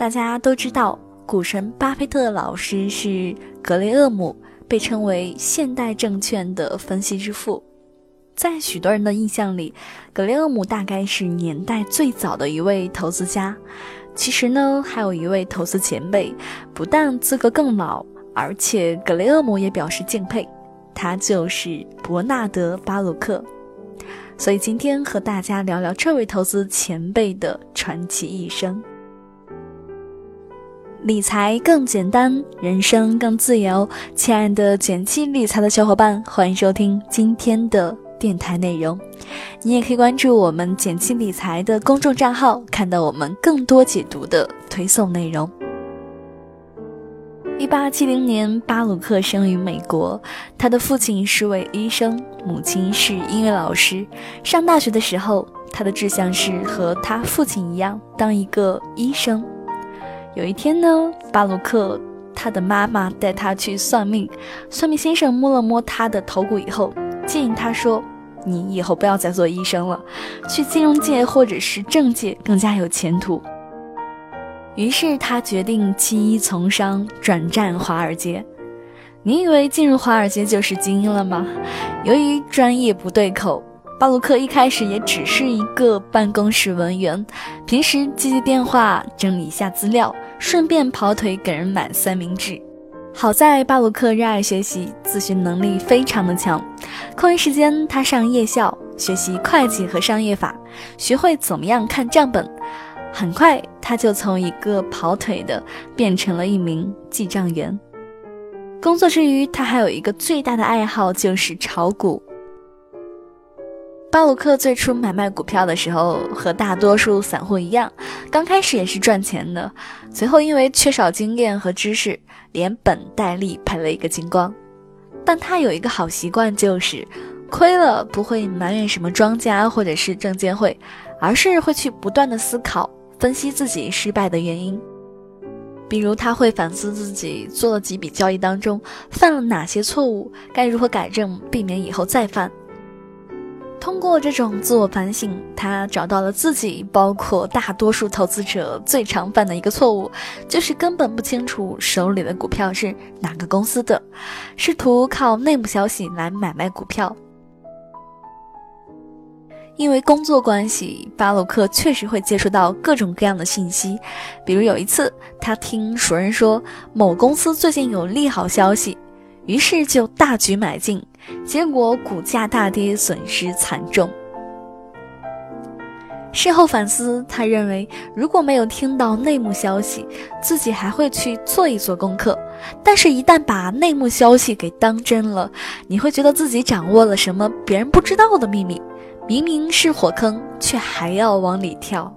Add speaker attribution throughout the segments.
Speaker 1: 大家都知道，股神巴菲特老师是格雷厄姆，被称为现代证券的分析之父。在许多人的印象里，格雷厄姆大概是年代最早的一位投资家。其实呢，还有一位投资前辈，不但资格更老，而且格雷厄姆也表示敬佩。他就是伯纳德·巴鲁克。所以今天和大家聊聊这位投资前辈的传奇一生。理财更简单，人生更自由。亲爱的简七理财的小伙伴，欢迎收听今天的电台内容。你也可以关注我们简七理财的公众账号，看到我们更多解读的推送内容。一八七零年，巴鲁克生于美国，他的父亲是位医生，母亲是音乐老师。上大学的时候，他的志向是和他父亲一样，当一个医生。有一天呢，巴鲁克他的妈妈带他去算命，算命先生摸了摸他的头骨以后，建议他说：“你以后不要再做医生了，去金融界或者是政界更加有前途。”于是他决定弃医从商，转战华尔街。你以为进入华尔街就是精英了吗？由于专业不对口。巴鲁克一开始也只是一个办公室文员，平时接接电话、整理一下资料，顺便跑腿给人买三明治。好在巴鲁克热爱学习，自学能力非常的强。空余时间，他上夜校学习会计和商业法，学会怎么样看账本。很快，他就从一个跑腿的变成了一名记账员。工作之余，他还有一个最大的爱好，就是炒股。巴鲁克最初买卖股票的时候，和大多数散户一样，刚开始也是赚钱的。随后因为缺少经验和知识，连本带利赔了一个精光。但他有一个好习惯，就是亏了不会埋怨什么庄家或者是证监会，而是会去不断的思考、分析自己失败的原因。比如他会反思自己做了几笔交易当中犯了哪些错误，该如何改正，避免以后再犯。通过这种自我反省，他找到了自己，包括大多数投资者最常犯的一个错误，就是根本不清楚手里的股票是哪个公司的，试图靠内幕消息来买卖股票。因为工作关系，巴鲁克确实会接触到各种各样的信息，比如有一次，他听熟人说某公司最近有利好消息。于是就大举买进，结果股价大跌，损失惨重。事后反思，他认为如果没有听到内幕消息，自己还会去做一做功课。但是，一旦把内幕消息给当真了，你会觉得自己掌握了什么别人不知道的秘密，明明是火坑，却还要往里跳。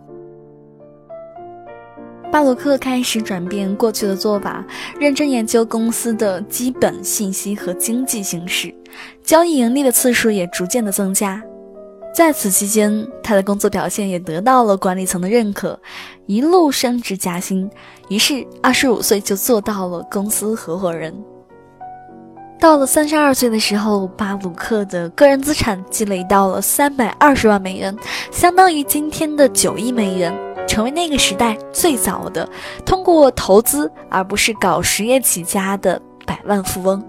Speaker 1: 巴鲁克开始转变过去的做法，认真研究公司的基本信息和经济形势，交易盈利的次数也逐渐的增加。在此期间，他的工作表现也得到了管理层的认可，一路升职加薪。于是，二十五岁就做到了公司合伙人。到了三十二岁的时候，巴鲁克的个人资产积累到了三百二十万美元，相当于今天的九亿美元。成为那个时代最早的通过投资而不是搞实业起家的百万富翁。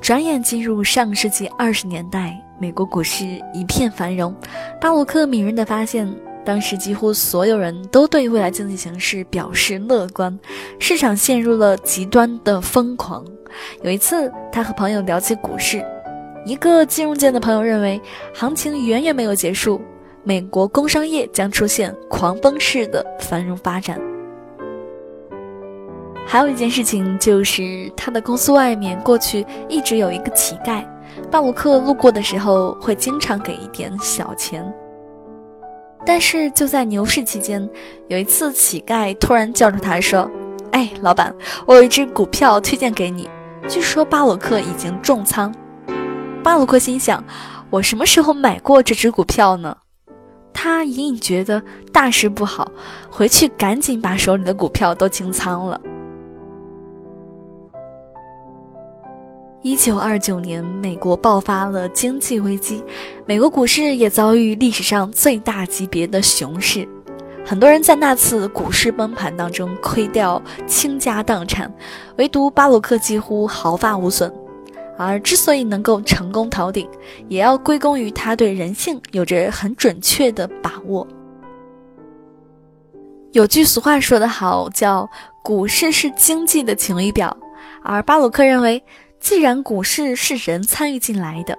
Speaker 1: 转眼进入上世纪二十年代，美国股市一片繁荣。巴鲁克敏锐地发现，当时几乎所有人都对未来经济形势表示乐观，市场陷入了极端的疯狂。有一次，他和朋友聊起股市，一个金融界的朋友认为，行情远远没有结束。美国工商业将出现狂奔式的繁荣发展。还有一件事情就是，他的公司外面过去一直有一个乞丐，巴鲁克路过的时候会经常给一点小钱。但是就在牛市期间，有一次乞丐突然叫住他说：“哎，老板，我有一只股票推荐给你，据说巴鲁克已经重仓。”巴鲁克心想：“我什么时候买过这只股票呢？”他隐隐觉得大事不好，回去赶紧把手里的股票都清仓了。一九二九年，美国爆发了经济危机，美国股市也遭遇历史上最大级别的熊市。很多人在那次股市崩盘当中亏掉倾家荡产，唯独巴鲁克几乎毫发无损。而之所以能够成功逃顶，也要归功于他对人性有着很准确的把握。有句俗话说得好，叫“股市是经济的晴雨表”，而巴鲁克认为，既然股市是人参与进来的，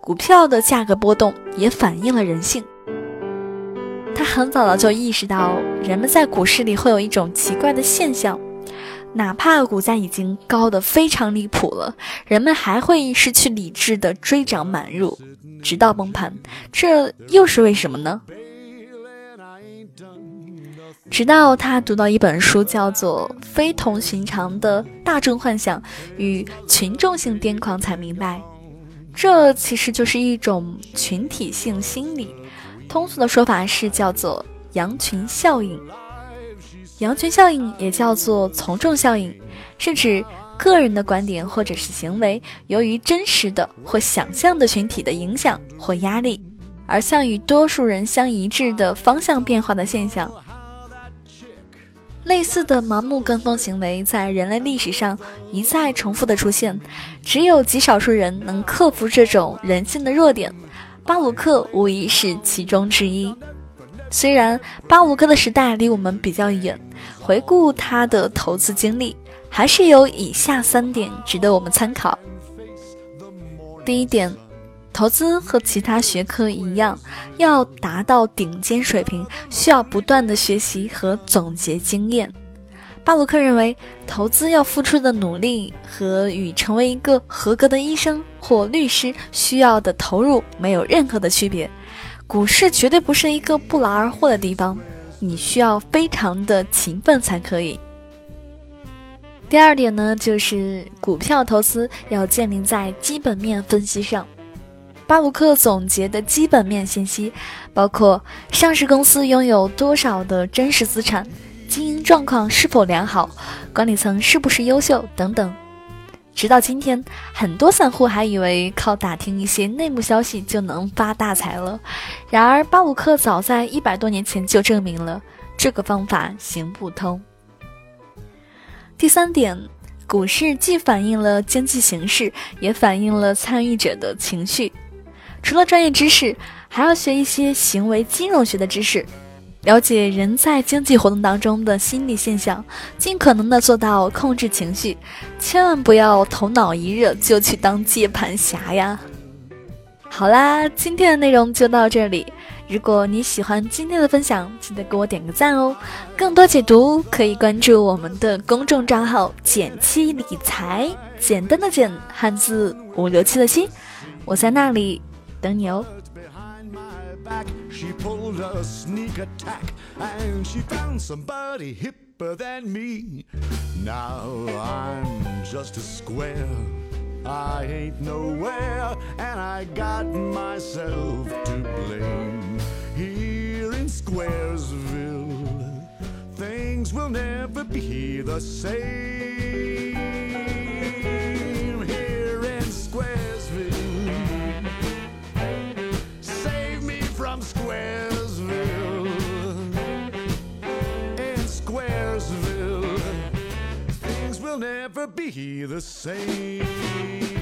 Speaker 1: 股票的价格波动也反映了人性。他很早的就意识到，人们在股市里会有一种奇怪的现象。哪怕股价已经高得非常离谱了，人们还会失去理智的追涨买入，直到崩盘。这又是为什么呢？直到他读到一本书，叫做《非同寻常的大众幻想与群众性癫狂》，才明白，这其实就是一种群体性心理。通俗的说法是叫做羊群效应。羊群效应也叫做从众效应，是指个人的观点或者是行为，由于真实的或想象的群体的影响或压力，而向与多数人相一致的方向变化的现象。类似的盲目跟风行为在人类历史上一再重复的出现，只有极少数人能克服这种人性的弱点，巴鲁克无疑是其中之一。虽然巴鲁克的时代离我们比较远。回顾他的投资经历，还是有以下三点值得我们参考。第一点，投资和其他学科一样，要达到顶尖水平，需要不断的学习和总结经验。巴鲁克认为，投资要付出的努力和与成为一个合格的医生或律师需要的投入没有任何的区别。股市绝对不是一个不劳而获的地方。你需要非常的勤奋才可以。第二点呢，就是股票投资要建立在基本面分析上。巴鲁克总结的基本面信息包括上市公司拥有多少的真实资产、经营状况是否良好、管理层是不是优秀等等。直到今天，很多散户还以为靠打听一些内幕消息就能发大财了。然而，巴鲁克早在一百多年前就证明了这个方法行不通。第三点，股市既反映了经济形势，也反映了参与者的情绪。除了专业知识，还要学一些行为金融学的知识。了解人在经济活动当中的心理现象，尽可能的做到控制情绪，千万不要头脑一热就去当接盘侠呀。好啦，今天的内容就到这里。如果你喜欢今天的分享，记得给我点个赞哦。更多解读可以关注我们的公众账号“简七理财”，简单的简，汉字五六七的七，我在那里等你哦。She pulled a sneak attack and she found somebody hipper than me. Now I'm just a square. I ain't nowhere, and I got myself to blame. Here in Squaresville, things will never be the same. Never be the same.